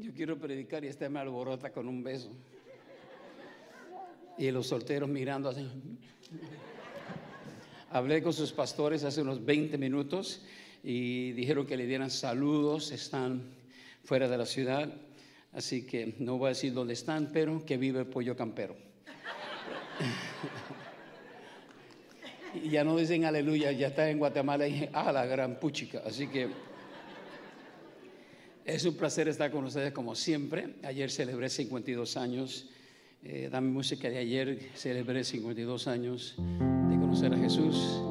Yo quiero predicar y este me alborota con un beso. Y los solteros mirando así. Hablé con sus pastores hace unos 20 minutos y dijeron que le dieran saludos, están fuera de la ciudad, así que no voy a decir dónde están, pero que vive el pollo campero. y ya no dicen aleluya, ya está en Guatemala y dije, ah, la gran puchica, así que es un placer estar con ustedes como siempre. Ayer celebré 52 años, eh, dame música de ayer, celebré 52 años de conocer a Jesús.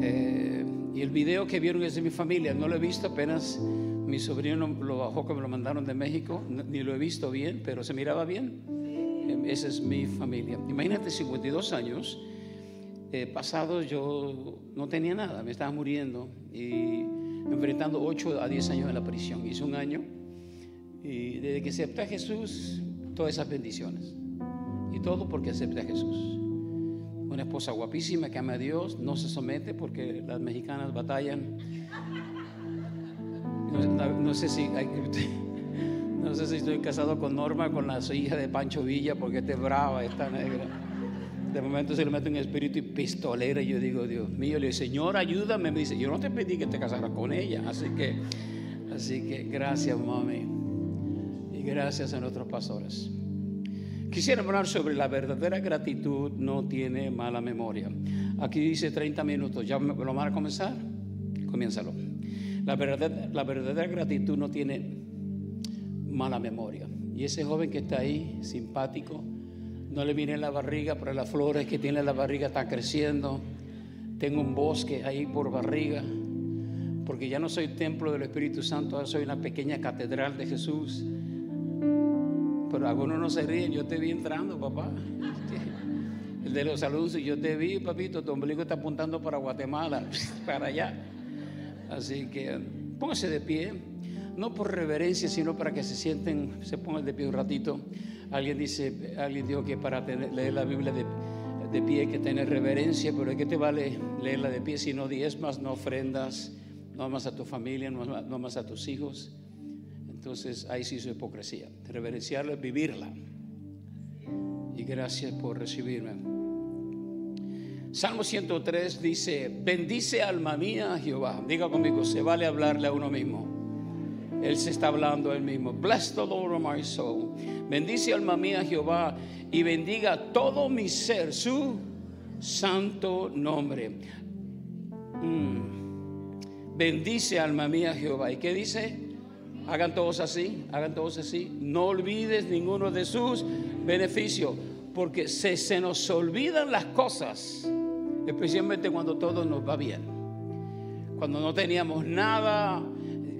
Eh, y el video que vieron es de mi familia, no lo he visto apenas. Mi sobrino lo bajó que me lo mandaron de México, ni lo he visto bien, pero se miraba bien. Eh, esa es mi familia. Imagínate 52 años eh, pasados, yo no tenía nada, me estaba muriendo y enfrentando 8 a 10 años en la prisión. Hice un año y desde que acepté a Jesús, todas esas bendiciones. Y todo porque acepté a Jesús una esposa guapísima que ama a Dios, no se somete porque las mexicanas batallan. No, sé si estoy casado con Norma, con la hija de Pancho Villa, porque esta es brava, esta negra. De momento se le mete un espíritu y pistolera y yo digo, Dios mío, le digo, Señor, ayúdame. Me dice, yo no te pedí que te casaras con ella. Así que, así que gracias, mami. Y gracias a nuestros pastores. Quisiera hablar sobre la verdadera gratitud no tiene mala memoria. Aquí dice 30 minutos, ¿ya lo van a comenzar? Comiénzalo. La verdadera gratitud no tiene mala memoria. Y ese joven que está ahí, simpático, no le viene la barriga, pero las flores que tiene la barriga están creciendo. Tengo un bosque ahí por barriga, porque ya no soy templo del Espíritu Santo, ahora soy una pequeña catedral de Jesús pero algunos no se ríen. Yo te vi entrando, papá. El de los saludos, yo te vi, papito, tu ombligo está apuntando para Guatemala, para allá. Así que póngase de pie, no por reverencia, sino para que se sienten, se pongan de pie un ratito. Alguien dice, alguien dijo que para leer la Biblia de, pie hay que tener reverencia, pero ¿qué te vale leerla de pie si no diezmas, no ofrendas, no amas a tu familia, no, no amas a tus hijos? Entonces ahí sí su hipocresía. Reverenciarla es vivirla. Y gracias por recibirme. Salmo 103 dice, bendice alma mía Jehová. Diga conmigo, se vale hablarle a uno mismo. Él se está hablando a él mismo. Bless the Lord of my soul. Bendice alma mía Jehová y bendiga todo mi ser su santo nombre. Mm. Bendice alma mía Jehová. ¿Y qué dice? Hagan todos así, hagan todos así. No olvides ninguno de sus beneficios, porque se, se nos olvidan las cosas, especialmente cuando todo nos va bien. Cuando no teníamos nada,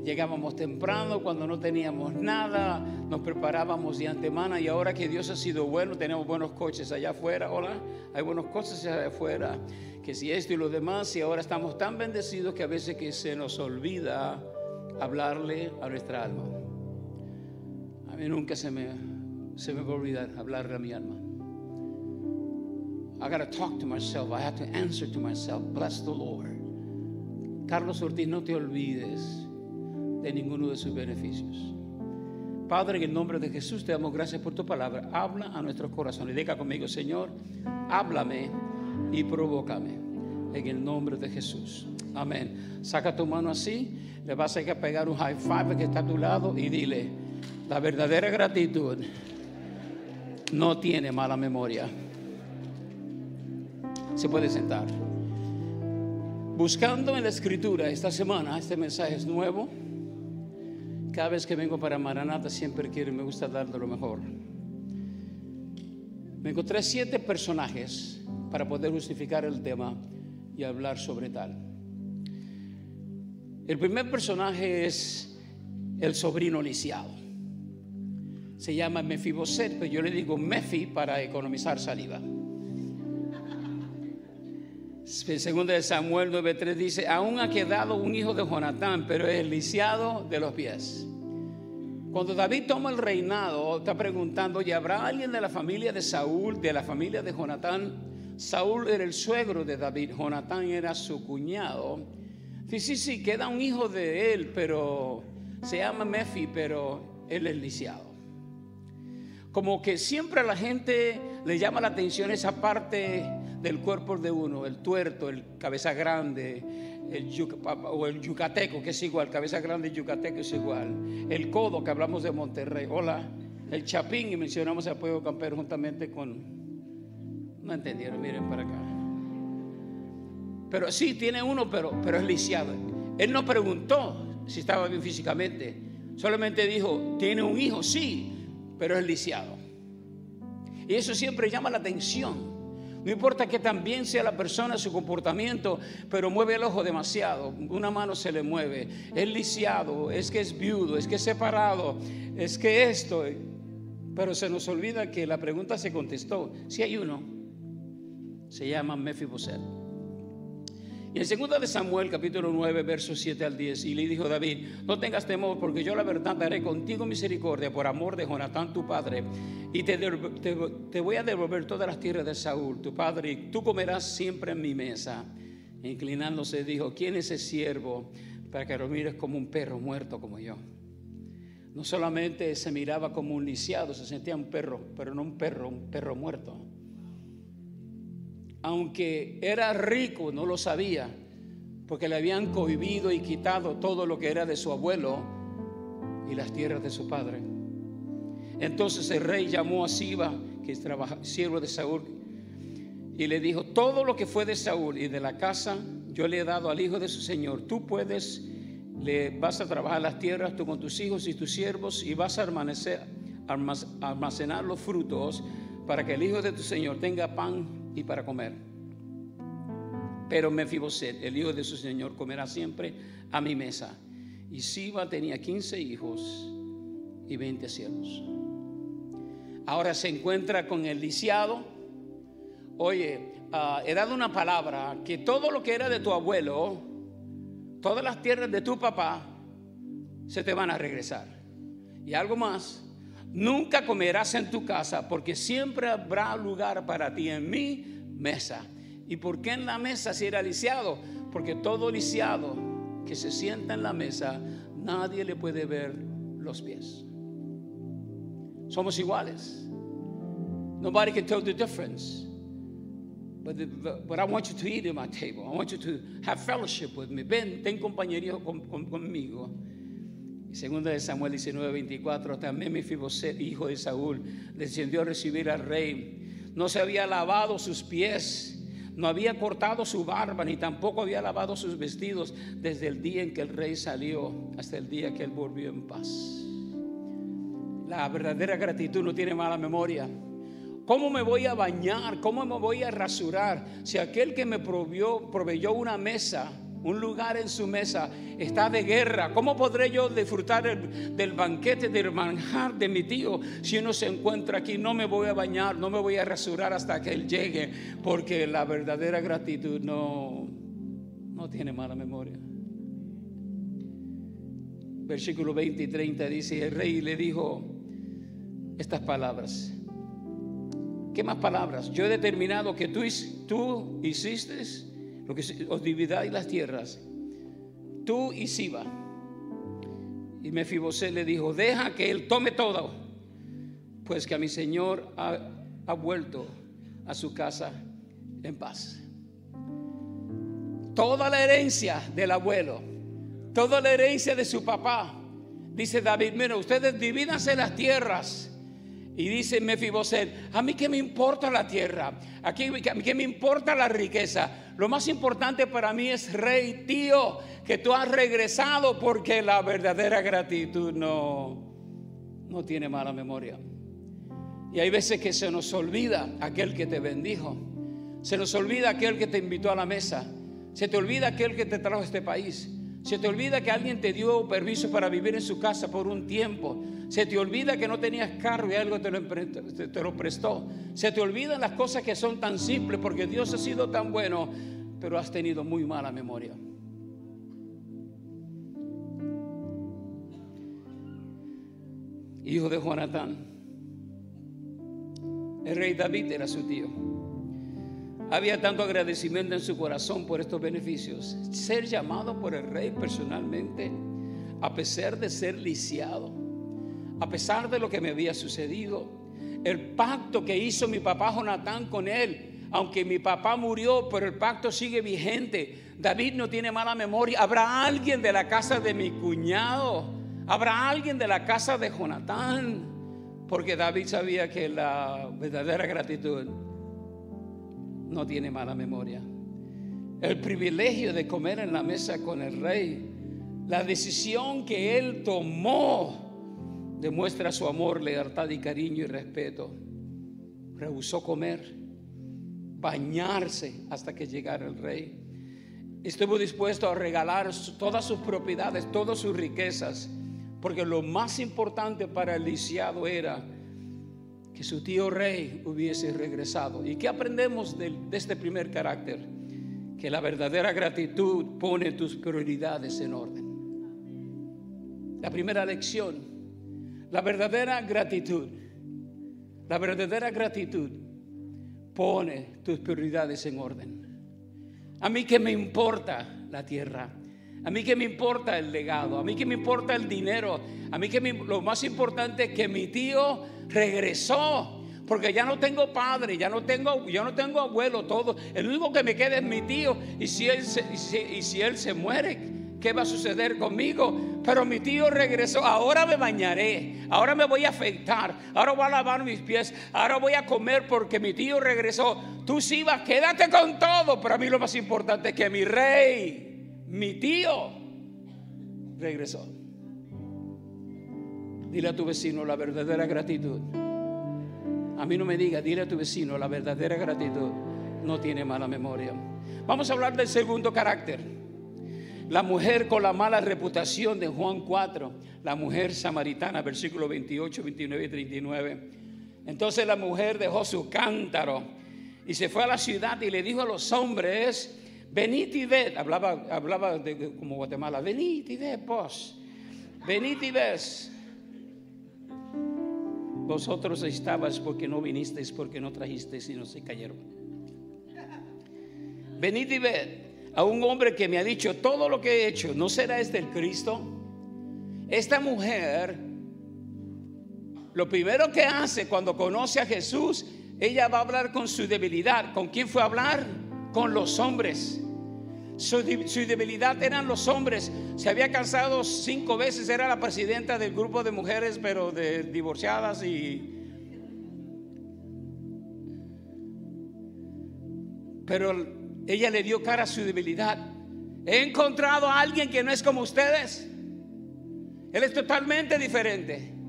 llegábamos temprano, cuando no teníamos nada, nos preparábamos de antemano y ahora que Dios ha sido bueno, tenemos buenos coches allá afuera, hola, hay buenos coches allá afuera, que si esto y lo demás, y ahora estamos tan bendecidos que a veces que se nos olvida hablarle a nuestra alma. A mí nunca se me, se me va a olvidar hablarle a mi alma. I gotta talk to myself. I have to answer to myself. Bless the Lord. Carlos Ortiz, no te olvides de ninguno de sus beneficios. Padre, en el nombre de Jesús te damos gracias por tu palabra. Habla a nuestros corazones. Diga conmigo, Señor, háblame y provócame. En el nombre de Jesús. Amén. Saca tu mano así le vas a pegar un high five que está a tu lado y dile, la verdadera gratitud no tiene mala memoria. Se puede sentar. Buscando en la escritura esta semana, este mensaje es nuevo. Cada vez que vengo para Maranata siempre quiero, me gusta darle lo mejor. Me encontré siete personajes para poder justificar el tema y hablar sobre tal. El primer personaje es el sobrino lisiado. Se llama Mefiboset, pero yo le digo Mefi para economizar saliva. En segundo de Samuel 9:3 dice, aún ha quedado un hijo de Jonatán, pero es lisiado de los pies. Cuando David toma el reinado, está preguntando, ¿y habrá alguien de la familia de Saúl, de la familia de Jonatán? Saúl era el suegro de David, Jonatán era su cuñado. Sí, sí, sí, queda un hijo de él, pero se llama Mefi, pero él es lisiado. Como que siempre a la gente le llama la atención esa parte del cuerpo de uno, el tuerto, el cabeza grande, el o el yucateco, que es igual, cabeza grande yucateco es igual, el codo, que hablamos de Monterrey, hola, el chapín, y mencionamos al pueblo campero juntamente con, no entendieron, miren para acá. Pero sí, tiene uno, pero, pero es lisiado. Él no preguntó si estaba bien físicamente, solamente dijo, tiene un hijo, sí, pero es lisiado. Y eso siempre llama la atención. No importa que también sea la persona, su comportamiento, pero mueve el ojo demasiado. Una mano se le mueve. Es lisiado, es que es viudo, es que es separado, es que esto. Pero se nos olvida que la pregunta se contestó. Si hay uno, se llama Mefiboset. Y en 2 de Samuel, capítulo 9, versos 7 al 10, y le dijo David, no tengas temor, porque yo la verdad daré contigo misericordia por amor de Jonatán tu padre, y te, te, voy a devolver todas las tierras de Saúl, tu padre, y tú comerás siempre en mi mesa. inclinándose dijo, ¿quién es ese siervo para que lo mires como un perro muerto como yo? No solamente se miraba como un lisiado, se sentía un perro, pero no un perro, un perro muerto aunque era rico, no lo sabía, porque le habían cohibido y quitado todo lo que era de su abuelo y las tierras de su padre. Entonces el rey llamó a Siba, que es siervo de Saúl, y le dijo, todo lo que fue de Saúl y de la casa, yo le he dado al hijo de su señor. Tú puedes, le vas a trabajar las tierras, tú con tus hijos y tus siervos, y vas a almacenar los frutos para que el hijo de tu señor tenga pan y para comer. Pero Mefiboset, el hijo de su señor, comerá siempre a mi mesa. Y Siba tenía 15 hijos y 20 siervos. Ahora se encuentra con el lisiado. Oye, ah, he dado una palabra que todo lo que era de tu abuelo, todas las tierras de tu papá, se te van a regresar. Y algo más, Nunca comerás en tu casa porque siempre habrá lugar para ti en mi mesa. ¿Y por qué en la mesa si era lisiado? Porque todo lisiado que se sienta en la mesa, nadie le puede ver los pies. Somos iguales. Nobody can tell the difference. But, but, I want you to eat at my table. I want you to have fellowship with me. Ven, ten compañería conmigo. Segunda de Samuel 19, 24, también Mefiboset, hijo de Saúl, descendió a recibir al rey. No se había lavado sus pies, no había cortado su barba, ni tampoco había lavado sus vestidos desde el día en que el rey salió hasta el día que él volvió en paz. La verdadera gratitud no tiene mala memoria. ¿Cómo me voy a bañar? ¿Cómo me voy a rasurar? Si aquel que me proveyó, proveyó una mesa un lugar en su mesa, está de guerra. ¿Cómo podré yo disfrutar del banquete, del manjar de mi tío si uno se encuentra aquí? No me voy a bañar, no me voy a rasurar hasta que él llegue, porque la verdadera gratitud no, no tiene mala memoria. Versículo 20 y 30 dice, el rey le dijo estas palabras. ¿Qué más palabras? Yo he determinado que tú, tú hiciste lo que os dividáis las tierras, tú y Siba. Y Mefiboset le dijo, deja que él tome todo, pues que a mi señor ha, ha vuelto a su casa en paz. Toda la herencia del abuelo, toda la herencia de su papá, dice David, mira, ustedes divídanse las tierras y dice Mefiboset, a mí qué me importa la tierra, a mí qué me importa la riqueza. Lo más importante para mí es, rey, tío, que tú has regresado porque la verdadera gratitud no, no tiene mala memoria. Y hay veces que se nos olvida aquel que te bendijo, se nos olvida aquel que te invitó a la mesa, se te olvida aquel que te trajo a este país. Se te olvida que alguien te dio permiso para vivir en su casa por un tiempo. Se te olvida que no tenías carro y algo te lo, te lo prestó. Se te olvidan las cosas que son tan simples porque Dios ha sido tan bueno, pero has tenido muy mala memoria. Hijo de Jonatán. El rey David era su tío. Había tanto agradecimiento en su corazón por estos beneficios. Ser llamado por el rey personalmente, a pesar de ser lisiado, a pesar de lo que me había sucedido. El pacto que hizo mi papá Jonatán con él, aunque mi papá murió, pero el pacto sigue vigente. David no tiene mala memoria. Habrá alguien de la casa de mi cuñado, habrá alguien de la casa de Jonatán, porque David sabía que la verdadera gratitud no tiene mala memoria. El privilegio de comer en la mesa con el rey, la decisión que él tomó demuestra su amor, lealtad y cariño y respeto. Rehusó comer, bañarse hasta que llegara el rey. Estuvo dispuesto a regalar todas sus propiedades, todas sus riquezas, porque lo más importante para el lisiado era que su tío rey hubiese regresado. ¿Y qué aprendemos de, de este primer carácter? Que la verdadera gratitud pone tus prioridades en orden. La primera lección, la verdadera gratitud, la verdadera gratitud pone tus prioridades en orden. A mí que me importa la tierra, a mí que me importa el legado, a mí que me importa el dinero, a mí que lo más importante es que mi tío regresó. Porque ya no tengo padre, ya no tengo, ya no tengo abuelo, todo. El único que me queda es mi tío. Y si él se, y si, él se muere, ¿qué va a suceder conmigo? Pero mi tío regresó. Ahora me bañaré. Ahora me voy a afeitar. Ahora voy a lavar mis pies. Ahora voy a comer porque mi tío regresó. Tú sí vas, quédate con todo. Pero a mí lo más importante es que mi rey, mi tío, regresó. Dile a tu vecino la verdadera gratitud. A mí no me diga, dile a tu vecino la verdadera gratitud. No tiene mala memoria. Vamos a hablar del segundo carácter. La mujer con la mala reputación de Juan 4. La mujer samaritana, versículo 28, 29 y 39. Entonces la mujer dejó su cántaro y se fue a la ciudad y le dijo a los hombres, venid y ved, hablaba, hablaba de, como Guatemala, venid y ved, pues, venid y ved vosotros estabas porque no vinisteis, porque no trajisteis y no se cayeron. Venid y ved a un hombre que me ha dicho todo lo que he hecho, ¿no será este el Cristo? Esta mujer, lo primero que hace cuando conoce a Jesús, ella va a hablar con su debilidad. ¿Con quién fue a hablar? Con los hombres. Su, debilidad eran los hombres. Se había casado cinco veces, era la presidenta del grupo de mujeres, pero de divorciadas y... Pero ella le dio cara a su debilidad. He encontrado a alguien que no es como ustedes. Él es totalmente diferente.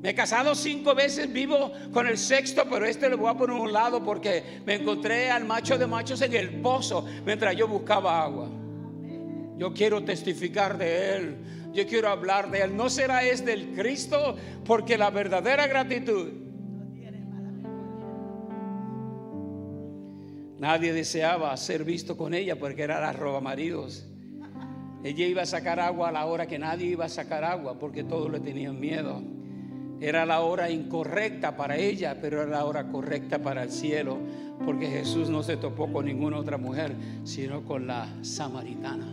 Me he casado cinco veces, vivo con el sexto, pero este le voy a poner a un lado porque me encontré al macho de machos en el pozo mientras yo buscaba agua. Yo quiero testificar de Él, yo quiero hablar de Él. ¿No será este el Cristo? Porque la verdadera gratitud. Nadie deseaba ser visto con ella porque era la roba maridos. Ella iba a sacar agua a la hora que nadie iba a sacar agua porque todos le tenían miedo. Era la hora incorrecta para ella, pero era la hora correcta para el cielo, porque Jesús no se topó con ninguna otra mujer, sino con la samaritana.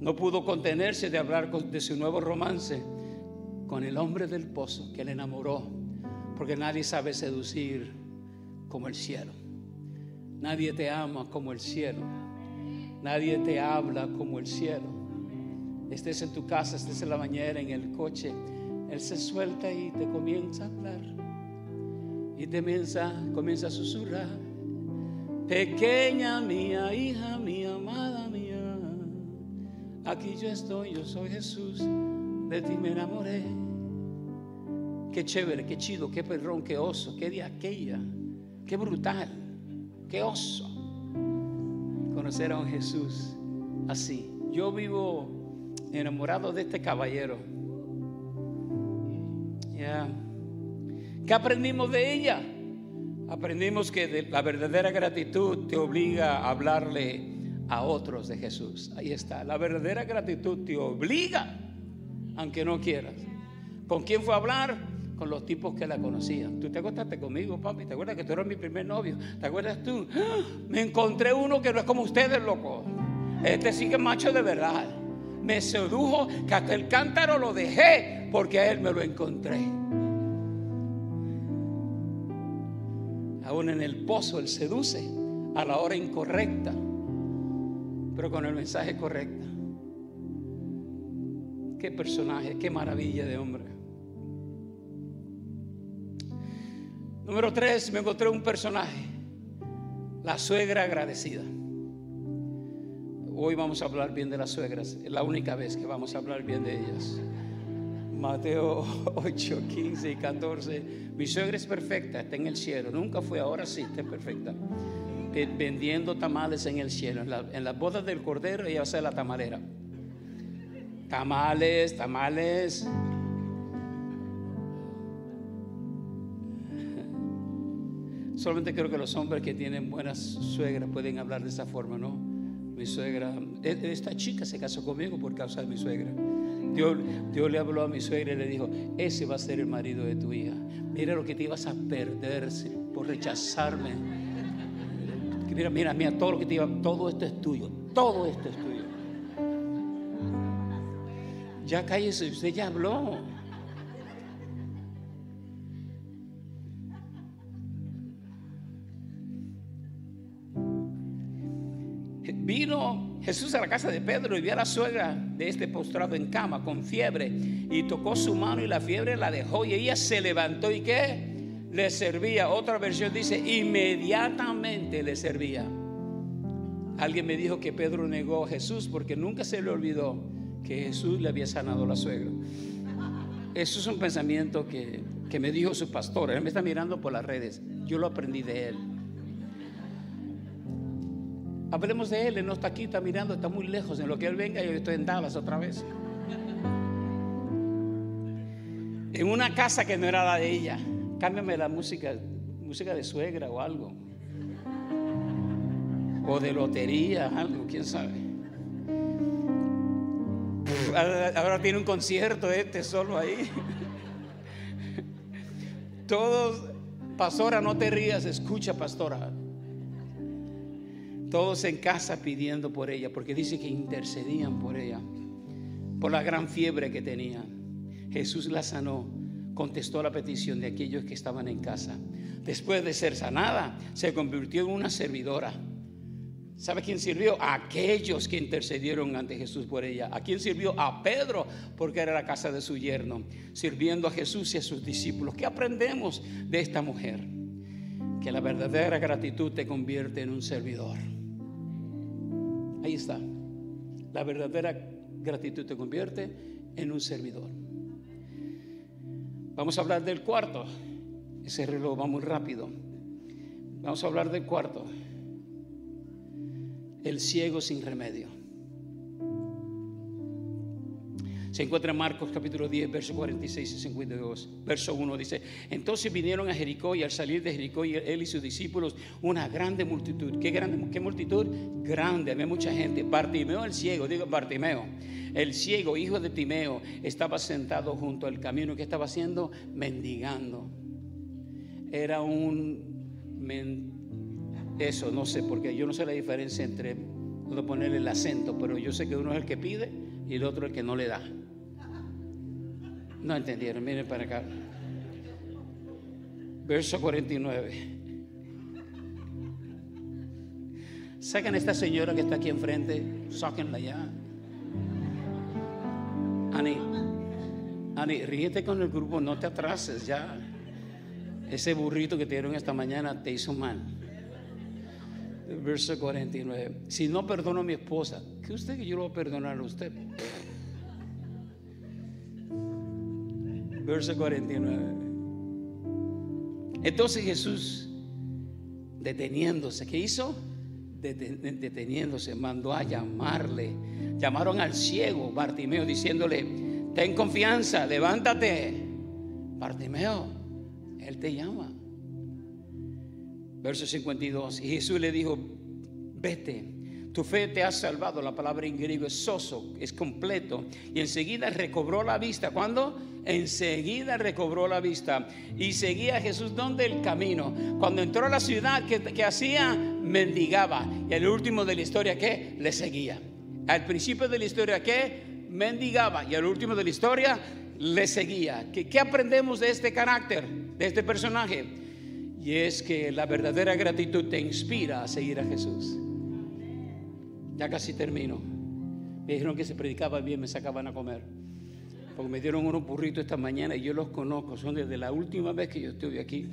No pudo contenerse de hablar de su nuevo romance con el hombre del pozo que le enamoró, porque nadie sabe seducir como el cielo. Nadie te ama como el cielo. Nadie te habla como el cielo estés en tu casa, estés en la bañera, en el coche, Él se suelta y te comienza a hablar. Y te comienza, comienza a susurrar. Pequeña mía, hija mía, amada mía, aquí yo estoy, yo soy Jesús, de ti me enamoré. Qué chévere, qué chido, qué perrón, qué oso, qué de aquella, qué brutal, qué oso. Conocer a un Jesús así. Yo vivo enamorado de este caballero. Ya. ¿Qué aprendimos de ella? Aprendimos que la verdadera gratitud te obliga a hablarle a otros de Jesús. Ahí está. La verdadera gratitud te obliga, aunque no quieras. ¿Con quién fue a hablar? Con los tipos que la conocían. Tú te acostaste conmigo, papi. ¿Te acuerdas que tú eras mi primer novio? ¿Te acuerdas tú? ¡Ah! Me encontré uno que no es como ustedes, loco. Este sí que es macho de verdad. Me sedujo que hasta el cántaro lo dejé porque a él me lo encontré. Aún en el pozo él seduce a la hora incorrecta, pero con el mensaje correcto. Qué personaje, qué maravilla de hombre. Número tres, me encontré un personaje, la suegra agradecida. Hoy vamos a hablar bien de las suegras, es la única vez que vamos a hablar bien de ellas. Mateo 8, 15 y 14. Mi suegra es perfecta, está en el cielo. Nunca fue, ahora sí, está perfecta. Vendiendo tamales en el cielo. En, las bodas del cordero ella ser la tamalera. Tamales, tamales. Solamente creo que los hombres que tienen buenas suegras pueden hablar de esa forma, ¿no? Mi suegra, e, esta chica se casó conmigo por causa de mi suegra. Dios, Dios, le habló a mi suegra y le dijo, ese va a ser el marido de tu hija. Mira lo que te ibas a perder por rechazarme. Mira, mira, mira, todo lo que te iba, todo esto es tuyo, todo esto es tuyo. Ya cállese, usted ya habló. Jesús a la casa de Pedro y vio a la suegra de este postrado en cama con fiebre y tocó su mano y la fiebre la dejó y ella se levantó y qué? Le servía. Otra versión dice, inmediatamente le servía. Alguien me dijo que Pedro negó a Jesús porque nunca se le olvidó que Jesús le había sanado a la suegra. Eso es un pensamiento que, que me dijo su pastor. Él me está mirando por las redes. Yo lo aprendí de él. Hablemos de él, él no está aquí, está mirando, está muy lejos. En lo que él venga, yo estoy en Dallas otra vez. En una casa que no era la de ella. Cámbiame la música, música de suegra o algo. O de lotería, algo, quién sabe. Ahora tiene un concierto este solo ahí. Todos, pastora, no te rías, escucha, pastora. Todos en casa pidiendo por ella, porque dice que intercedían por ella, por la gran fiebre que tenía. Jesús la sanó, contestó la petición de aquellos que estaban en casa. Después de ser sanada, se convirtió en una servidora. ¿Sabe quién sirvió? A aquellos que intercedieron ante Jesús por ella. ¿A quién sirvió? A Pedro, porque era la casa de su yerno, sirviendo a Jesús y a sus discípulos. ¿Qué aprendemos de esta mujer? Que la verdadera gratitud te convierte en un servidor. Ahí está. La verdadera gratitud te convierte en un servidor. Vamos a hablar del cuarto. Ese reloj va muy rápido. Vamos a hablar del cuarto. El ciego sin remedio. Se encuentra en Marcos capítulo 10, verso 46 y 52. Verso 1 dice, entonces vinieron a Jericó y al salir de Jericó él y sus discípulos, una grande multitud. ¿Qué grande? ¿Qué multitud? Grande, había mucha gente. Bartimeo el ciego, digo Bartimeo, el ciego, hijo de Timeo, estaba sentado junto al camino. ¿Qué estaba haciendo? Mendigando. Era un... eso, no sé, porque yo no sé la diferencia entre no ponerle el acento, pero yo sé que uno es el que pide y el otro el que no le da. No entendieron, miren para acá. Verso 49. Saquen a esta señora que está aquí enfrente, sáquenla ya. Ani, Ani, ríete con el grupo, no te atrases ya. Ese burrito que te dieron esta mañana te hizo mal. Verso 49. Si no perdono a mi esposa, ¿qué usted que yo lo voy a perdonar a usted? Verso 49. Entonces Jesús, deteniéndose, ¿qué hizo? Deteniéndose, mandó a llamarle. Llamaron al ciego Bartimeo diciéndole, ten confianza, levántate. Bartimeo, Él te llama. Verso 52. Y Jesús le dijo, vete, tu fe te ha salvado. La palabra en griego es soso, es completo. Y enseguida recobró la vista. ¿Cuándo? enseguida recobró la vista y seguía a Jesús donde el camino. Cuando entró a la ciudad, ¿qué, hacía? Mendigaba. Y al último de la historia, ¿qué? Le seguía. Al principio de la historia, ¿qué? mendigaba y al último de la historia le seguía. ¿Qué, ¿Qué aprendemos de este carácter, de este personaje? Y es que la verdadera gratitud te inspira a seguir a Jesús. Ya casi termino. Me dijeron que se predicaba bien, me sacaban a comer. Porque me dieron unos burritos esta mañana y yo los conozco. Son desde la última vez que yo estuve aquí.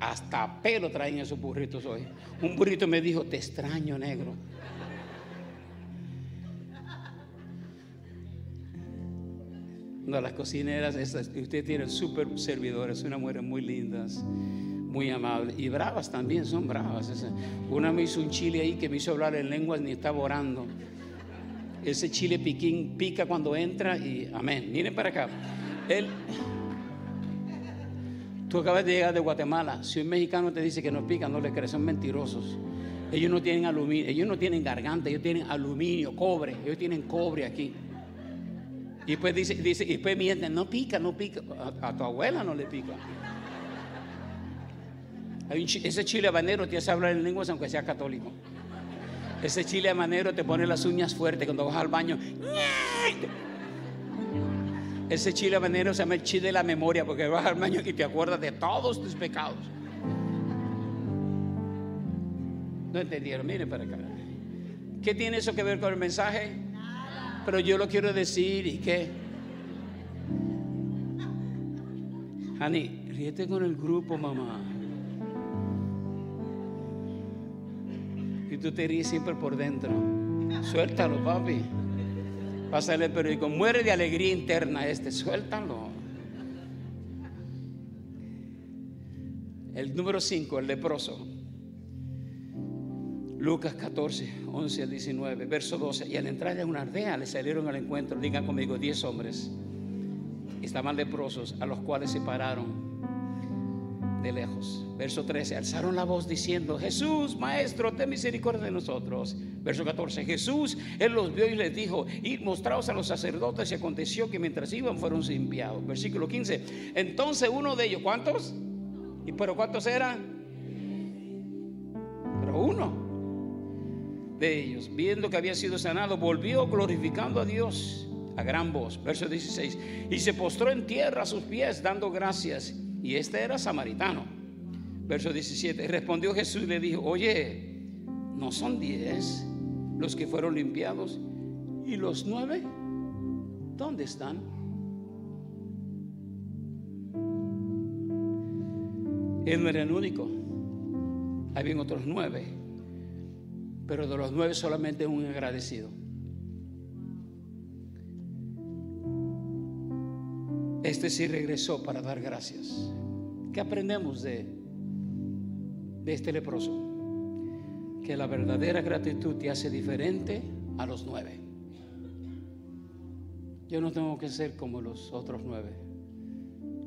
Hasta pelo traen esos burritos hoy. Un burrito me dijo, te extraño, negro. No, las cocineras, usted tiene súper servidores, unas mujeres muy lindas, muy amables y bravas también, son bravas. Una me hizo un chile ahí que me hizo hablar en lenguas ni estaba orando. Ese chile piquín pica cuando entra y amén. Miren para acá. Él, tú acabas de llegar de Guatemala. Si un mexicano te dice que no pica, no le crees, son mentirosos. Ellos no tienen aluminio, ellos no tienen garganta, ellos tienen aluminio, cobre, ellos tienen cobre aquí. Y después dice, dice, y después mienten, no pica, no pica. A, tu abuela no le pica. Ese chile habanero te hace hablar en lenguas aunque sea católico. Ese chile habanero te pone las uñas fuertes cuando vas al baño. Ese chile habanero se llama el chile de la memoria porque vas al baño y te acuerdas de todos tus pecados. No entendieron, miren para acá. ¿Qué tiene eso que ver con el mensaje? pero yo lo quiero decir y qué. Hani, ríete con el grupo, mamá. Tú te ríes siempre por dentro. Suéltalo, papi. Pásale el periódico. Muere de alegría interna este. Suéltalo. El número 5, el leproso. Lucas 14, 11 al 19, verso 12. Y al entrar en una aldea le salieron al encuentro, digan conmigo, 10 hombres. Estaban leprosos, a los cuales se pararon lejos. Verso 13, alzaron la voz diciendo, Jesús, Maestro, ten misericordia de nosotros. Verso 14, Jesús, Él los vio y les dijo, y mostraos a los sacerdotes y aconteció que mientras iban fueron limpiados. Versículo 15, entonces uno de ellos, ¿cuántos? ¿Y pero cuántos eran? Pero uno de ellos, viendo que había sido sanado, volvió glorificando a Dios a gran voz. Verso 16. Y se postró en tierra a sus pies, dando gracias. Y este era samaritano. Verso 17. Y respondió Jesús y le dijo, oye, ¿no son diez los que fueron limpiados? ¿Y los nueve? ¿Dónde están? Él no era el único. Habían otros nueve pero de los nueve solamente un agradecido. Este sí regresó para dar gracias. ¿Qué aprendemos de, de este leproso? Que la verdadera gratitud te hace diferente a los nueve. Yo no tengo que ser como los otros nueve.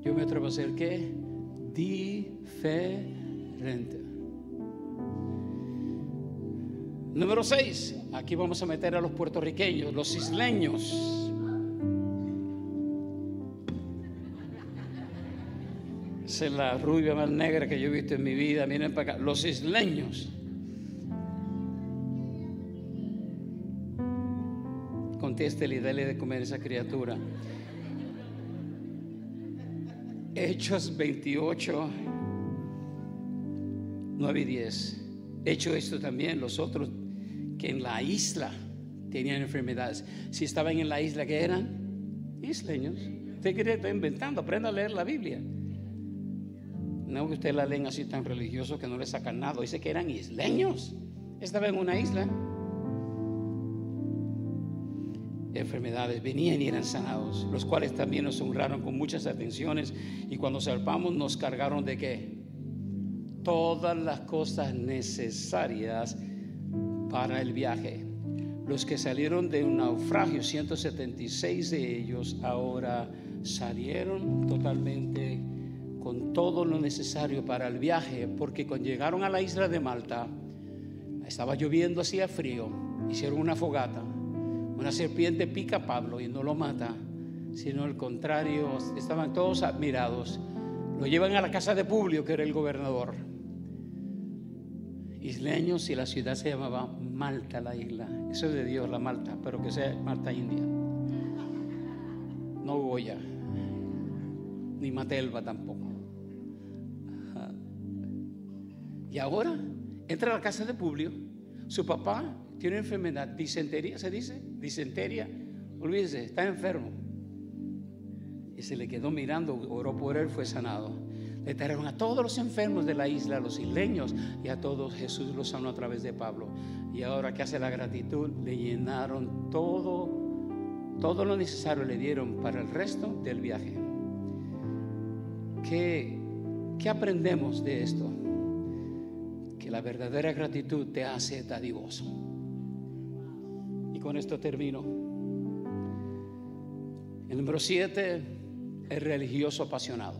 Yo me atrevo a ser qué? Diferente. Número 6. Aquí vamos a meter a los puertorriqueños, los isleños. La rubia más negra que yo he visto en mi vida. Miren para acá. Los isleños. Contéstele y dale de comer a esa criatura. Hechos 28, 9 y 10. Hecho esto también, los otros que en la isla tenían enfermedades. Si estaban en la isla, ¿qué eran? Isleños. Usted cree que inventando, aprenda a leer la Biblia. No que usted la leen así tan religioso que no le sacan nada. Dice que eran isleños. Estaba en una isla. Enfermedades venían y eran sanados, los cuales también nos honraron con muchas atenciones. Y cuando salpamos, nos cargaron de qué? Todas las cosas necesarias para el viaje. Los que salieron de un naufragio, 176 de ellos, ahora salieron totalmente con todo lo necesario para el viaje, porque cuando llegaron a la isla de Malta, estaba lloviendo, hacía frío, hicieron una fogata, una serpiente pica a Pablo y no lo mata, sino al contrario, estaban todos admirados. Lo llevan a la casa de Publio, que era el gobernador isleños y la ciudad se llamaba Malta, la isla. Eso es de Dios, la Malta, pero que sea Malta India. No Goya, ni Matelva tampoco. Y ahora entra a la casa de Publio. Su papá tiene una enfermedad, disentería, se dice, disentería. Olvídese, está enfermo. Y se le quedó mirando, oró por él, fue sanado. Le trajeron a todos los enfermos de la isla, a los isleños, y a todos Jesús los sanó a través de Pablo. Y ahora que hace la gratitud, le llenaron todo, todo lo necesario le dieron para el resto del viaje. ¿Qué, qué aprendemos de esto? Que la verdadera gratitud te hace dadivoso. Y con esto termino. El número siete, el religioso apasionado.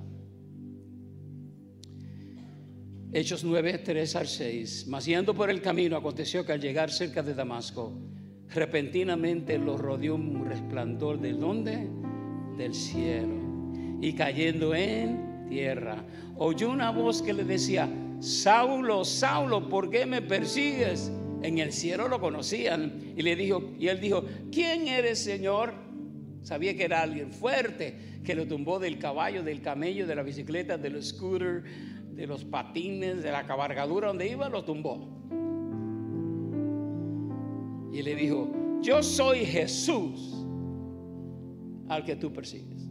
Hechos 9, 3 al 6. Mas yendo por el camino, aconteció que al llegar cerca de Damasco, repentinamente lo rodeó un resplandor del donde? Del cielo. Y cayendo en tierra, oyó una voz que le decía, Saulo, Saulo, ¿por qué me persigues? En el cielo lo conocían y le dijo, y él dijo, ¿quién eres, Señor? Sabía que era alguien fuerte, que lo tumbó del caballo, del camello, de la bicicleta, del scooter, de los patines, de la cabalgadura donde iba, lo tumbó. Y le dijo, yo soy Jesús al que tú persigues.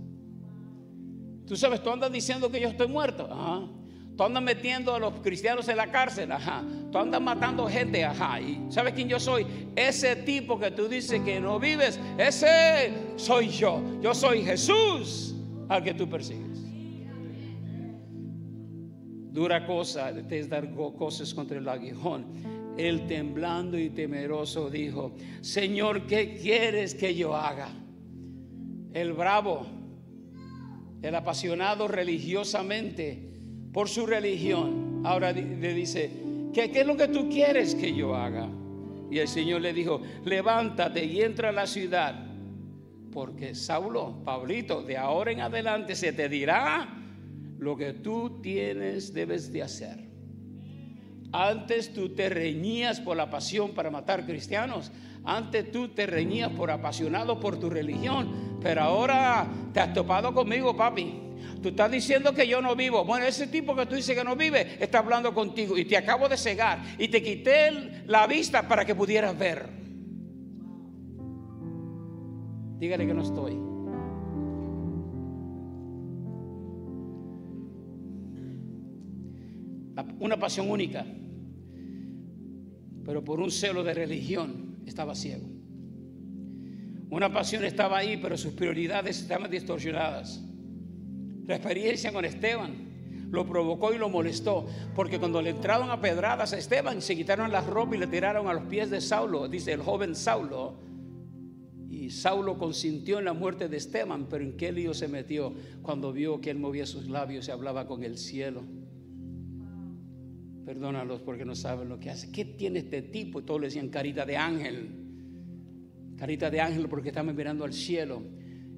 Tú sabes, tú andas diciendo que yo estoy muerto. Ajá. Tú andas metiendo a los cristianos en la cárcel. Ajá. Tú andas matando gente. Ajá. ¿Y sabes quién yo soy? Ese tipo que tú dices que no vives, ese soy yo. Yo soy Jesús al que tú persigues. Dura cosa es dar cosas contra el aguijón. Él temblando y temeroso dijo, Señor, ¿qué quieres que yo haga? El bravo, el apasionado religiosamente por su religión, ahora le dice, ¿qué, ¿qué es lo que tú quieres que yo haga? Y el Señor le dijo, levántate y entra a la ciudad, porque Saulo, Pablito, de ahora en adelante se te dirá lo que tú tienes debes de hacer. Antes tú te reñías por la pasión para matar cristianos. Antes tú te reñías por apasionado por tu religión. Pero ahora te has topado conmigo, papi. Tú estás diciendo que yo no vivo. Bueno, ese tipo que tú dices que no vive está hablando contigo. Y te acabo de cegar. Y te quité la vista para que pudieras ver. Dígale que no estoy. una pasión única, pero por un celo de religión estaba ciego. Una pasión estaba ahí, pero sus prioridades estaban distorsionadas. La experiencia con Esteban lo provocó y lo molestó, porque cuando le entraron a pedradas a Esteban, se quitaron las ropas y le tiraron a los pies de Saulo, dice el joven Saulo. Y Saulo consintió en la muerte de Esteban, pero ¿en qué lío se metió cuando vio que él movía sus labios y hablaba con el cielo? Perdónalos porque no saben lo que hace. ¿Qué tiene este tipo? Y todos le decían carita de ángel. Carita de ángel porque estaban mirando al cielo.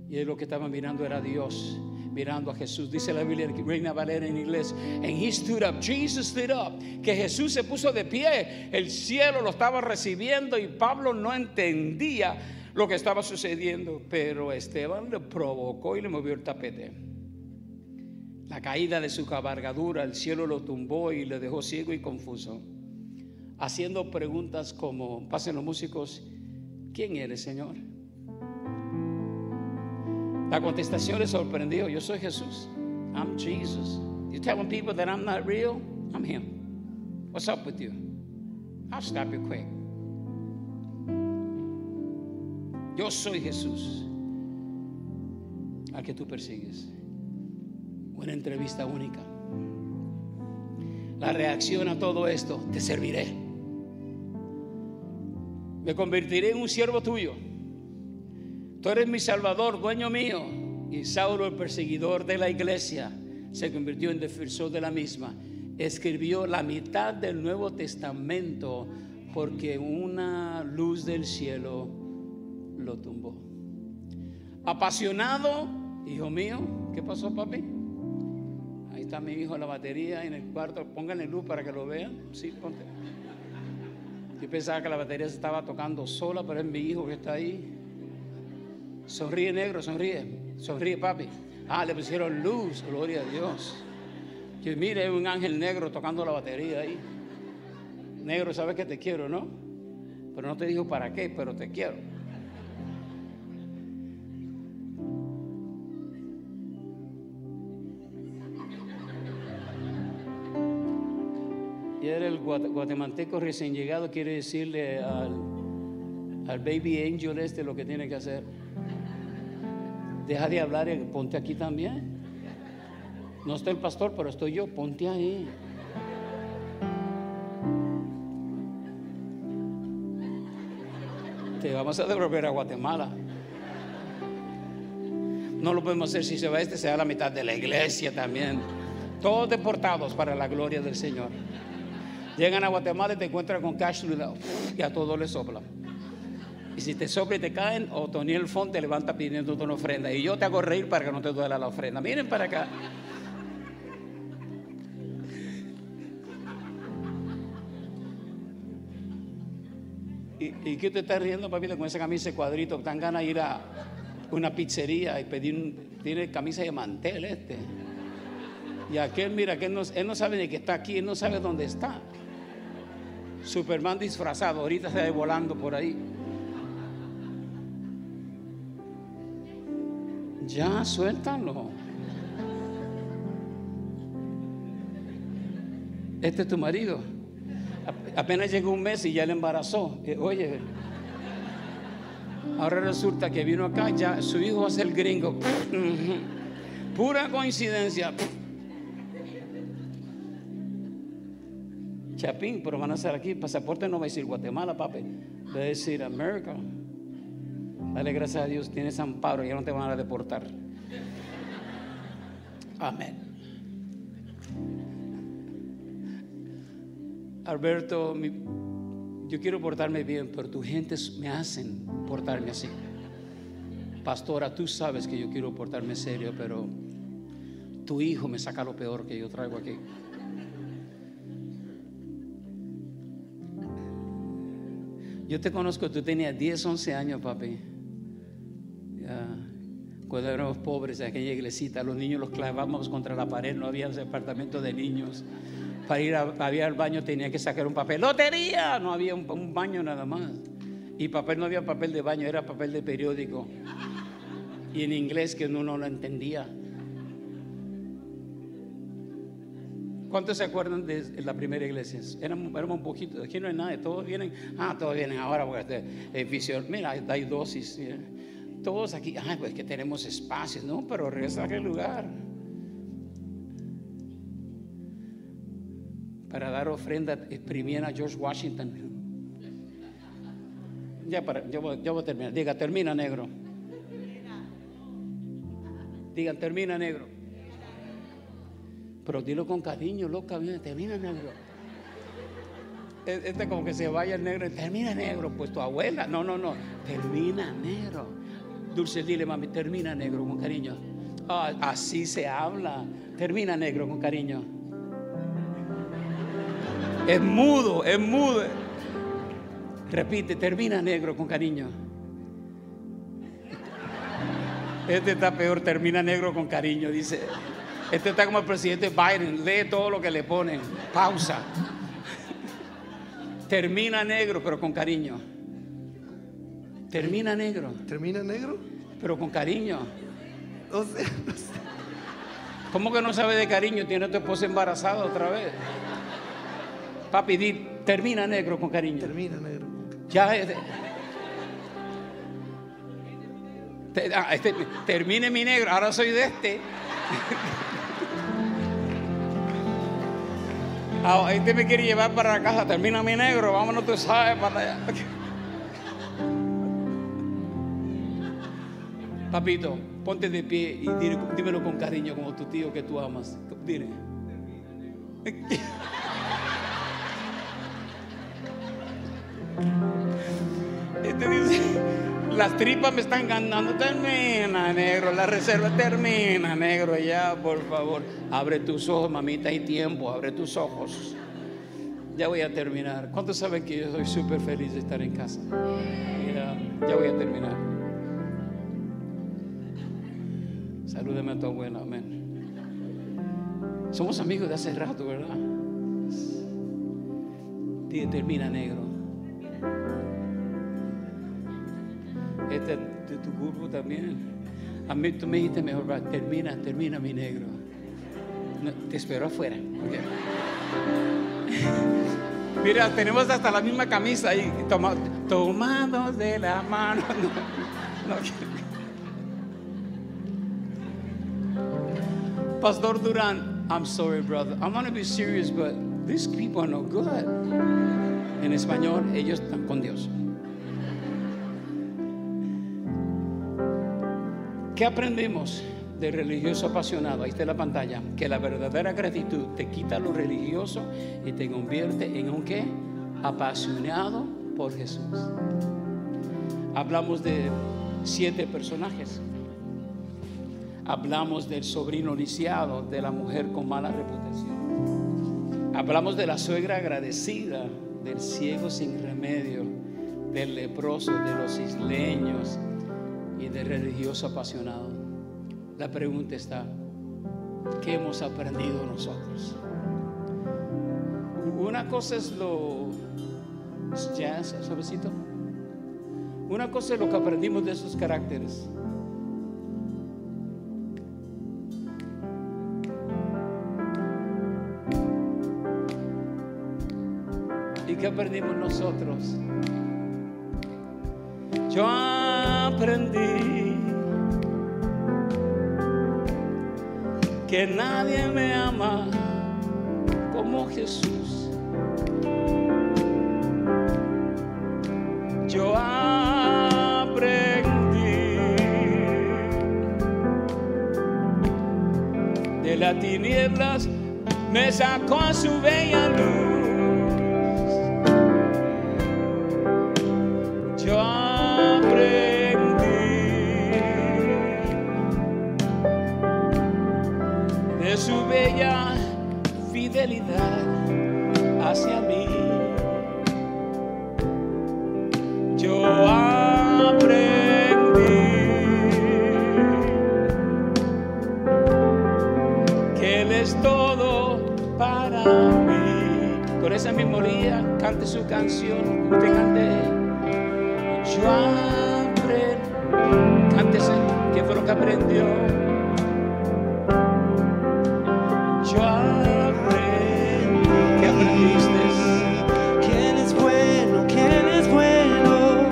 Y él lo que estaban mirando era Dios, mirando a Jesús. Dice la Biblia, Reina Valera en inglés, and he stood up, Jesus stood up, que Jesús se puso de pie, el cielo lo estaba recibiendo y Pablo no entendía lo que estaba sucediendo, pero Esteban le provocó y le movió el tapete la caída de su cabalgadura, el cielo lo tumbó y le dejó ciego y confuso, haciendo preguntas como, pasen los músicos, ¿quién eres, Señor? La contestación le sorprendió, yo soy Jesús, I'm Jesus. You telling people that I'm not real? I'm him. What's up with you? I'll stop you quick. Yo soy Jesús, al que tú persigues una entrevista única. La reacción a todo esto, te serviré. Me convertiré en un siervo tuyo. Tú eres mi salvador, dueño mío. Y Saulo, el perseguidor de la iglesia, se convirtió en defensor de la misma. Escribió la mitad del Nuevo Testamento porque una luz del cielo lo tumbó. Apasionado, hijo mío, ¿qué pasó, papi? está mi hijo en la batería en el cuarto. Pónganle luz para que lo vean. Sí, ponte. Yo pensaba que la batería se estaba tocando sola, pero es mi hijo que está ahí. Sonríe negro, sonríe. Sonríe, papi. Ah, le pusieron luz, gloria a Dios. Que mire, un ángel negro tocando la batería ahí. Negro, sabes que te quiero, ¿no? Pero no te dijo para qué, pero te quiero. Y era el guatemalteco recién llegado, quiere decirle al, al baby angel este lo que tiene que hacer. Deja de hablar y ponte aquí también. No está el pastor, pero estoy yo, ponte ahí. Te vamos a devolver a Guatemala. No lo podemos hacer si se va este, se da la mitad de la iglesia también. Todos deportados para la gloria del Señor. Llegan a Guatemala y te encuentran con cash y a todos les sopla. Y si te sopla y te caen, o Toniel Font te levanta pidiendo una ofrenda. Y yo te hago reír para que no te duela la ofrenda. Miren para acá. ¿Y, qué te estás riendo, papito, con esa camisa de cuadrito? Tan ganas de ir a una pizzería y pedir, tiene camisa de mantel este. Y aquel, mira, que él no, él no sabe ni que está aquí, él no sabe dónde está. Superman disfrazado, ahorita se va volando por ahí. Ya, suéltalo. Este es tu marido. Apenas llegó un mes y ya le embarazó. Eh, oye, ahora resulta que vino acá, ya su hijo va a ser gringo. Pura coincidencia. Chapín, pero van a ser aquí. Pasaporte no va a decir Guatemala, papi. Va a decir América. Dale gracias a Dios, tienes amparo, ya no te van a deportar. Amén. Alberto, yo quiero portarme bien, pero tu gente me hacen portarme así. Pastora, tú sabes que yo quiero portarme serio, pero tu hijo me saca lo peor que yo traigo aquí. Yo te conozco, tú tenías 10, 11 años, papi cuando éramos pobres en aquella iglesita, los niños los clavábamos contra la pared, no había departamento de niños. Para ir al baño tenía que sacar un papel. ¡Lotería! No había un, baño nada más. Y papel no había papel de baño, era papel de periódico. Y en inglés que uno no lo entendía. ¿Cuántos se acuerdan de la primera iglesia? Éramos, un poquito, aquí no hay nada, todos vienen, ah, todos vienen ahora porque este edificio, mira, hay dosis. Todos aquí, ay, pues que tenemos espacios, ¿no? Pero regresa a aquel lugar. Para dar ofrenda, exprimían a George Washington. Ya, para, yo, voy, yo voy a terminar. Diga, termina negro. Digan, termina negro. Pero dilo con cariño, loca, termina negro. Este como que se vaya el negro, termina negro, pues tu abuela. No, no, no, termina negro. Dulce, dile, mami, termina negro con cariño. Ah, así se habla. Termina negro con cariño. Es mudo, es mudo. Repite, termina negro con cariño. Este está peor, termina negro con cariño, dice. Este está como el presidente Biden, lee todo lo que le ponen. Pausa. Termina negro, pero con cariño. Termina negro. ¿Termina negro? Pero con cariño. No sé, ¿Cómo que no sabe de cariño? Tiene a tu esposa embarazada otra vez. Papi, di, termina negro con cariño. Termina negro. Ya. Este, ah, este, termine mi negro, ahora soy de este. Ah, este me quiere llevar para la casa, termina mi negro, vámonos tú sabes para allá. Papito, ponte de pie y dímelo con cariño como tu tío que tú amas. Dile. Este dice, las tripas me están ganando. Termina, negro. La reserva termina, negro. Ya, por favor. Abre tus ojos, mamita. Hay tiempo. Abre tus ojos. Ya voy a terminar. ¿Cuántos saben que yo soy súper feliz de estar en casa? Ya, ya voy a terminar. Salúdeme a tu abuela, amén. Somos amigos de hace rato, ¿verdad? Dije, termina negro. Este de tu grupo también. A mí tú me dijiste mejor, termina, termina mi negro. Te espero afuera. Mira, tenemos hasta la misma camisa ahí, toma- tomados de la mano. No, no. Pastor Durán, I'm sorry, brother. I want to be serious, but these people are no good. En español, ellos están con Dios. ¿Qué aprendemos del religioso apasionado? Ahí está la pantalla. Que la verdadera gratitud te quita lo religioso y te convierte en un qué? Apasionado por Jesús. Hablamos de siete personajes. Hablamos del sobrino lisiado, de la mujer con mala reputación. Hablamos de la suegra agradecida, del ciego sin remedio, del leproso, de los isleños y del religioso apasionado. La pregunta está, ¿qué hemos aprendido nosotros? Una cosa es lo... ¿Ya, suavecito? Una cosa es lo que aprendimos de esos caracteres. ¿Y qué aprendimos nosotros? Yo aprendí que nadie me ama como Jesús. Yo aprendí de las tinieblas, me sacó a su bella luz. Su bella fidelidad hacia mí. Yo aprendí que Él es todo para mí. Con esa memoria, cante su canción, usted cante. Yo aprendí, cántese, ¿qué fue lo que aprendió? Yo aprendí, ¿qué aprendiste? ¿Quién es bueno? ¿Quién es bueno?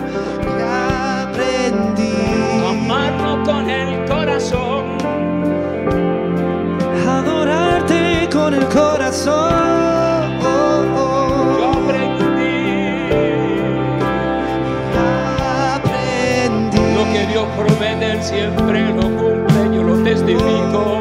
Aprendí Amarlo con el corazón, adorarte con el corazón. yo aprendí Aprendí lo que Dios promete, Él siempre lo cumple, yo lo testifico.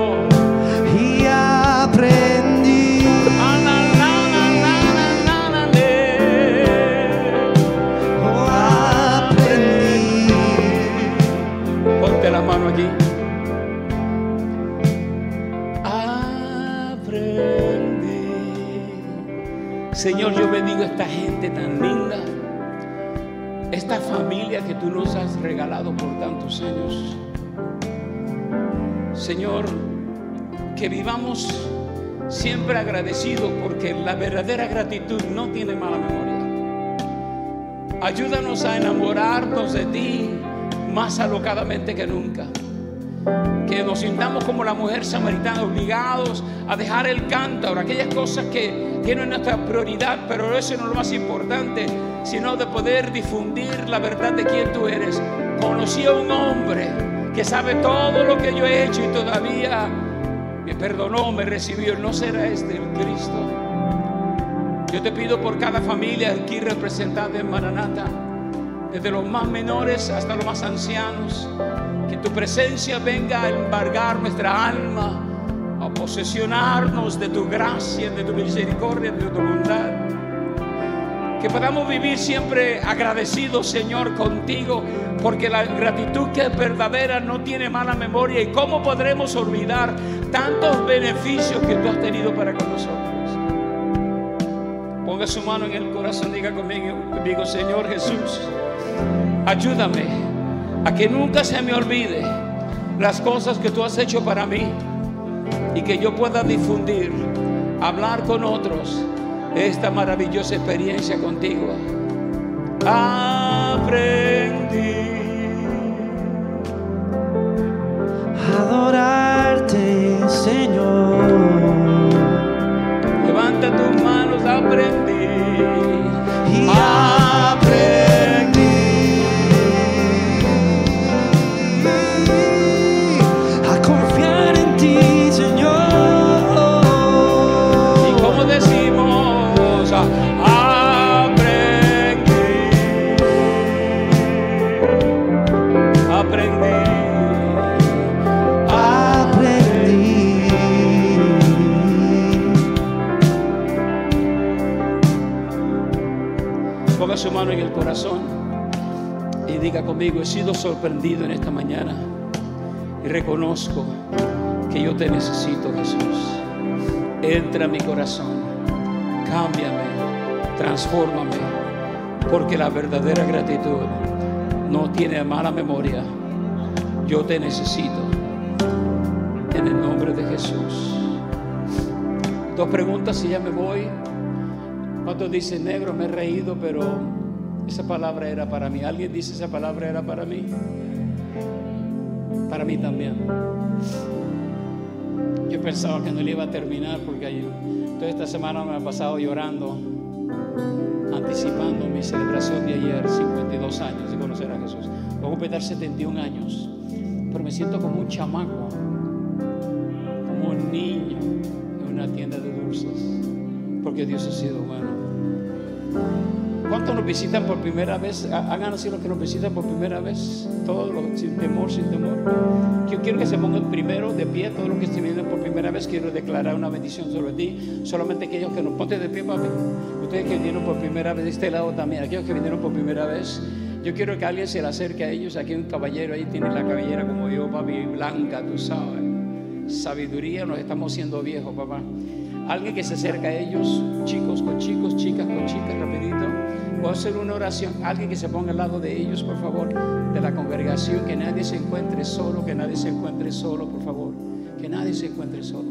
Señor, yo bendigo a esta gente tan linda, esta familia que tú nos has regalado por tantos años. Señor, que vivamos siempre agradecidos porque la verdadera gratitud no tiene mala memoria. Ayúdanos a enamorarnos de ti más alocadamente que nunca. Que nos sintamos como la mujer samaritana, obligados a dejar el cántaro, aquellas cosas que tienen nuestra prioridad, pero eso no es lo más importante, sino de poder difundir la verdad de quién tú eres. Conocí a un hombre que sabe todo lo que yo he hecho y todavía me perdonó, me recibió. ¿No será este el Cristo? Yo te pido por cada familia aquí representada en Maranata, desde los más menores hasta los más ancianos, que tu presencia venga a embargar nuestra alma, a posesionarnos de tu gracia, de tu misericordia, de tu bondad. Que podamos vivir siempre agradecidos, Señor, contigo, porque la gratitud que es verdadera no tiene mala memoria. ¿Y cómo podremos olvidar tantos beneficios que tú has tenido para con nosotros? Pon Ponga su mano en el corazón, diga conmigo, digo, Señor Jesús, ayúdame a que nunca se me olvide las cosas que tú has hecho para mí y que yo pueda difundir, hablar con otros esta maravillosa experiencia contigo. Aprendí. Adorarte, Señor. Levanta tus manos, aprendí. Y sorprendido en esta mañana y reconozco que yo te necesito, Jesús. Entra a mi corazón, cámbiame, transfórmame, porque la verdadera gratitud no tiene mala memoria. Yo te necesito. En el nombre de Jesús. Dos preguntas y ya me voy. ¿Cuántos dicen negro? Me he reído, pero esa palabra era para mí. ¿Alguien dice esa palabra era para mí? Para mí también. Yo pensaba que no le iba a terminar porque ayer- toda esta semana me ha pasado llorando, anticipando mi celebración de ayer, 52 años de conocer a Jesús. Voy a completar 71 años, pero me siento como un chamaco, como un niño en una tienda de dulces, porque Dios ha sido bueno. ¿Cuántos nos visitan por primera vez? Ha- Hagan así los que nos visitan por primera vez. Todos los, sin temor, sin temor. Yo quiero que se pongan primero de pie. Todos los que estén viendo por primera vez, quiero declarar una bendición sobre ti. Solamente aquellos que nos ponte de pie, papi. Ustedes que vinieron por primera vez de este lado también. Aquellos que vinieron por primera vez. Yo quiero que alguien se le acerque a ellos. Aquí hay un caballero, ahí tiene la cabellera como yo, papi, blanca, tú sabes. Sabiduría, nos estamos haciendo viejos, papá. Alguien que se acerca a ellos, chicos con chicos, chicas con chicas, rapidito. Voy a hacer una oración. Alguien que se ponga al lado de ellos, por favor, de la congregación. Que nadie se encuentre solo, que nadie se encuentre solo, por favor. Que nadie se encuentre solo.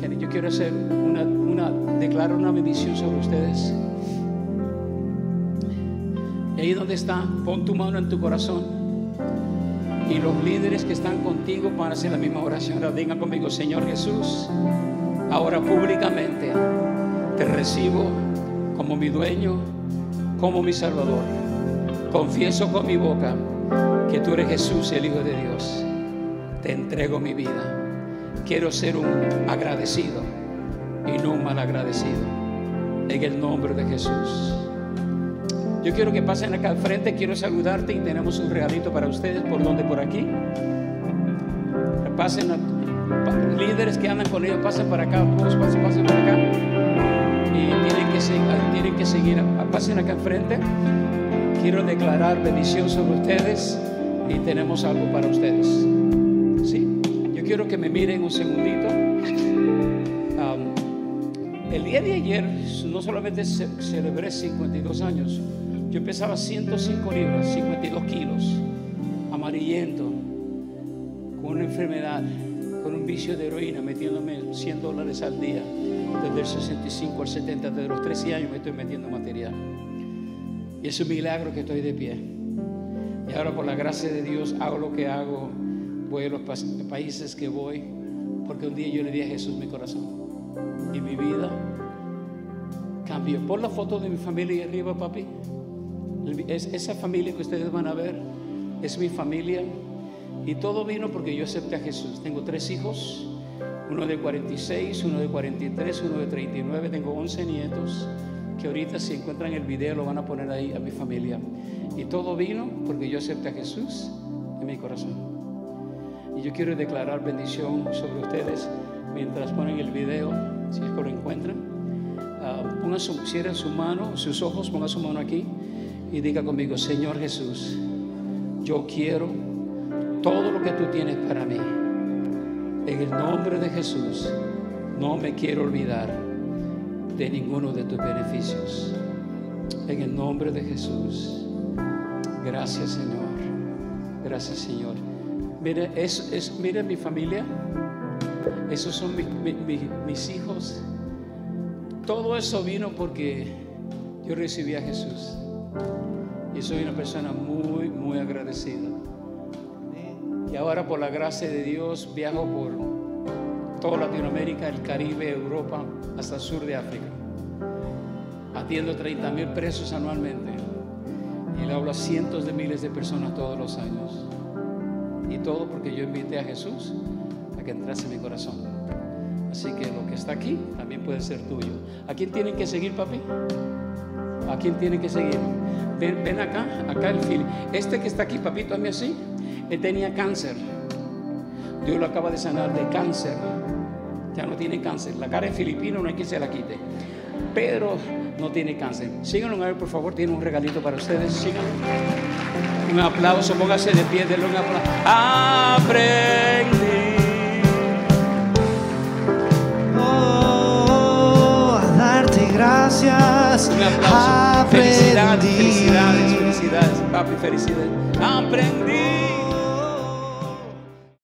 Que yo quiero hacer una, una declarar una bendición sobre ustedes. Y ahí donde está, pon tu mano en tu corazón. Y los líderes que están contigo van a hacer la misma oración. Ahora digan conmigo, Señor Jesús, ahora públicamente te recibo como mi dueño, como mi Salvador. Confieso con mi boca que tú eres Jesús, el Hijo de Dios. Te entrego mi vida. Quiero ser un agradecido y no un mal agradecido. En el nombre de Jesús. Yo quiero que pasen acá al frente, quiero saludarte y tenemos un regalito para ustedes. ¿Por dónde? Por aquí. Pasen, a- líderes que andan con ellos, pasen para acá, todos pasen, para acá. Y tienen que, que seguir, a- pasen acá al frente. Quiero declarar bendición sobre ustedes y tenemos algo para ustedes. ¿Sí? Yo quiero que me miren un segundito. El día de ayer no solamente ce- celebré 52 años, yo pesaba 105 libras, 52 kilos, amarillento, con una enfermedad, con un vicio de heroína, metiéndome 100 dólares al día, desde el 65 al 70, desde los 13 años me estoy metiendo material. Y es un milagro que estoy de pie. Y ahora por la gracia de Dios hago lo que hago, voy a los pa- países que voy, porque un día yo le di a Jesús mi corazón y mi vida cambió. Pon la foto de mi familia ahí arriba, papi. Esa familia que ustedes van a ver es mi familia. Y todo vino porque yo acepté a Jesús. Tengo tres hijos, uno de 46, uno de 43, uno de 39. Tengo 11 nietos que ahorita si encuentran el video lo van a poner ahí a mi familia. Y todo vino porque yo acepté a Jesús en mi corazón. Y yo quiero declarar bendición sobre ustedes mientras ponen el video, si es que lo encuentran. Pongan su, cierren su mano, sus ojos, pongan su mano aquí y diga conmigo, Señor Jesús, yo quiero todo lo que tú tienes para mí. En el nombre de Jesús, no me quiero olvidar. de ninguno de tus beneficios. En el nombre de Jesús. Gracias, Señor. Gracias, Señor. Mire, es, es, mi familia. Esos son mi- mi- mis hijos. Todo eso vino porque yo recibí a Jesús. Y soy una persona muy, muy agradecida. Y ahora por la gracia de Dios viajo por toda Latinoamérica, el Caribe, Europa, hasta el sur de África. Atiendo 30 mil presos anualmente. Y le hablo a cientos de miles de personas todos los años. Y todo porque yo invité a Jesús a que entrase en mi corazón. Así que lo que está aquí también puede ser tuyo. ¿A quién tienen que seguir, papi? ¿A quién tienen que seguir? Ven, ven acá, acá el fil. Este que está aquí, papito, a así, él tenía cáncer. Dios lo acaba de sanar de cáncer. Ya no tiene cáncer. La cara es filipino, no hay que se la quite. Pedro no tiene cáncer. Síganlo a ver, por favor. Tiene un regalito para ustedes. Síganlo. Un aplauso, póngase de pie, denle un aplauso. Aprendí. Oh, a darte gracias. Un aplauso. Aprendí. Felicidades, felicidades, felicidades. Papi, felicidades. Aprendí.